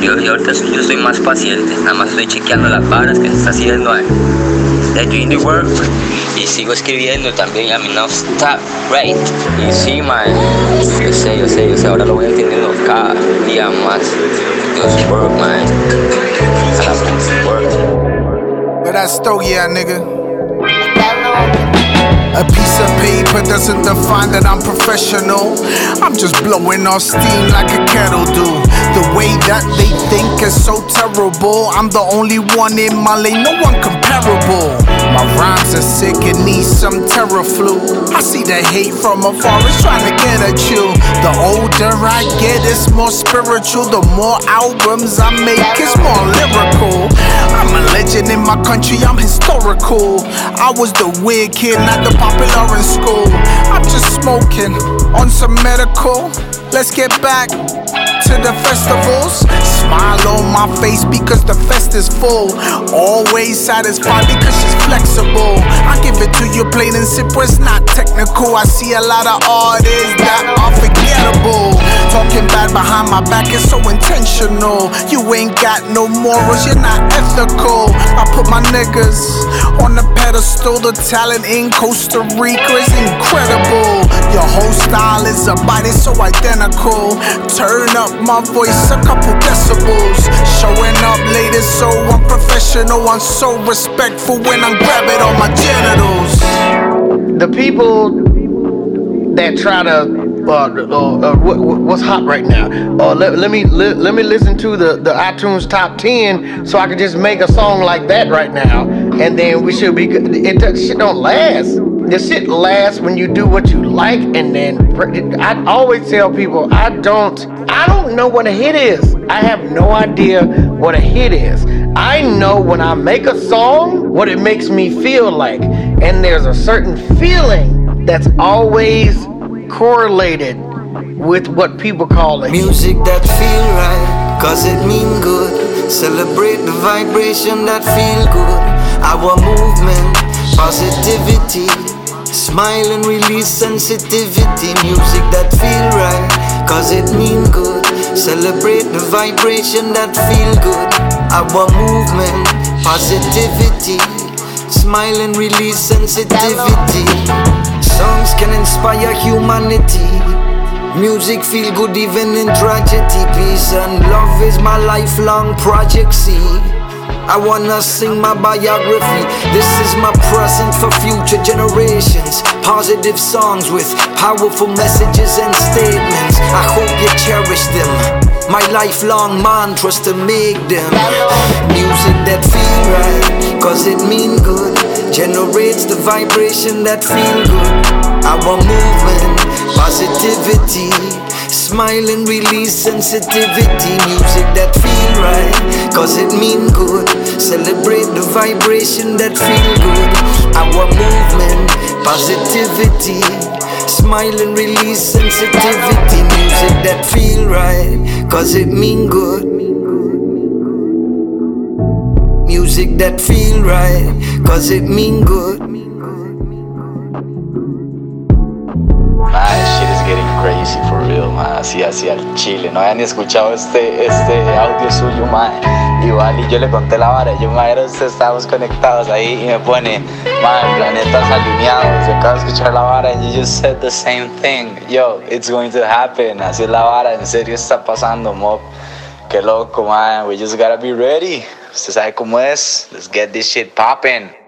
Yo, yo ahorita yo soy más paciente, nada más estoy chequeando las varas que se está haciendo. Eh. doing the work y sigo escribiendo también. I mean, no stop, right? Y sí, man, yo sé, yo sé, yo sé, ahora lo voy entendiendo cada día más. Just work, man. Work. But that's still, yeah, nigga. A piece of paper doesn't define that I'm professional. I'm just blowing off steam like a kettle do. The way that they think is so terrible. I'm the only one in my lane, no one comparable. My rhymes are sick and need some Theraflu. I see the hate from afar, it's trying to get at you. The older I get, it's more spiritual. The more albums I make, it's more lyrical. I'm a legend in my country, I'm historical. I was the weird kid, not the popular in school. I'm just smoking on some medical. Let's get back to the festivals. Smile on my face because the fest is full. Always satisfied because she's flexible. I give it to you plain and simple, it's not technical. I see a lot of artists that are forgettable. Talking bad behind my back is so intentional. You ain't got no morals, you're not ethical. I put my niggas on the pedestal. The talent in Costa Rica is incredible. Your whole style is a body so identical. Turn up my voice a couple decibels. Showing up later, so I'm professional. I'm so respectful when I'm grabbing on my genitals. The people that try to uh, uh, uh, what, what's hot right now. Uh, let, let me let, let me listen to the, the iTunes top ten so I can just make a song like that right now, and then we should be good. It, it shit don't last. The shit lasts when you do what you like, and then I always tell people I don't I don't know what a hit is. I have no idea what a hit is. I know when I make a song what it makes me feel like, and there's a certain feeling that's always correlated with what people call it. Music that feel right, cause it mean good. Celebrate the vibration that feel good. Our movement, positivity. Smile and release sensitivity. Music that feel right, cause it mean good. Celebrate the vibration that feel good. Our movement, positivity. Smile and release sensitivity. Songs can inspire humanity. Music feel good even in tragedy. Peace and love is my lifelong project. See, I wanna sing my biography. This is my present for future generations. Positive songs with powerful messages and statements. I hope you cherish them. My lifelong mantras to make them. Music that feel right, cause it mean good. Generates the vibration that feel good. Our movement, positivity. Smile and release sensitivity. Music that feel right, cause it mean good. Celebrate the vibration that feel good. Our movement, positivity. Smile and release sensitivity. Music that feel right, cause it mean good. Music that feel right, cause it mean good. Shit is getting crazy for real. Así, así al chile. No había ni escuchado este, este audio suyo, man. Igual, y yo le conté la vara. Yo, man, estábamos conectados ahí y me pone, man, planetas alineados. Yo acabo de escuchar la vara and you just said the same thing. Yo, it's going to happen. Así es la vara. En serio está pasando, mob. Qué loco, man. We just gotta be ready. Usted sabe cómo es. Let's get this shit popping.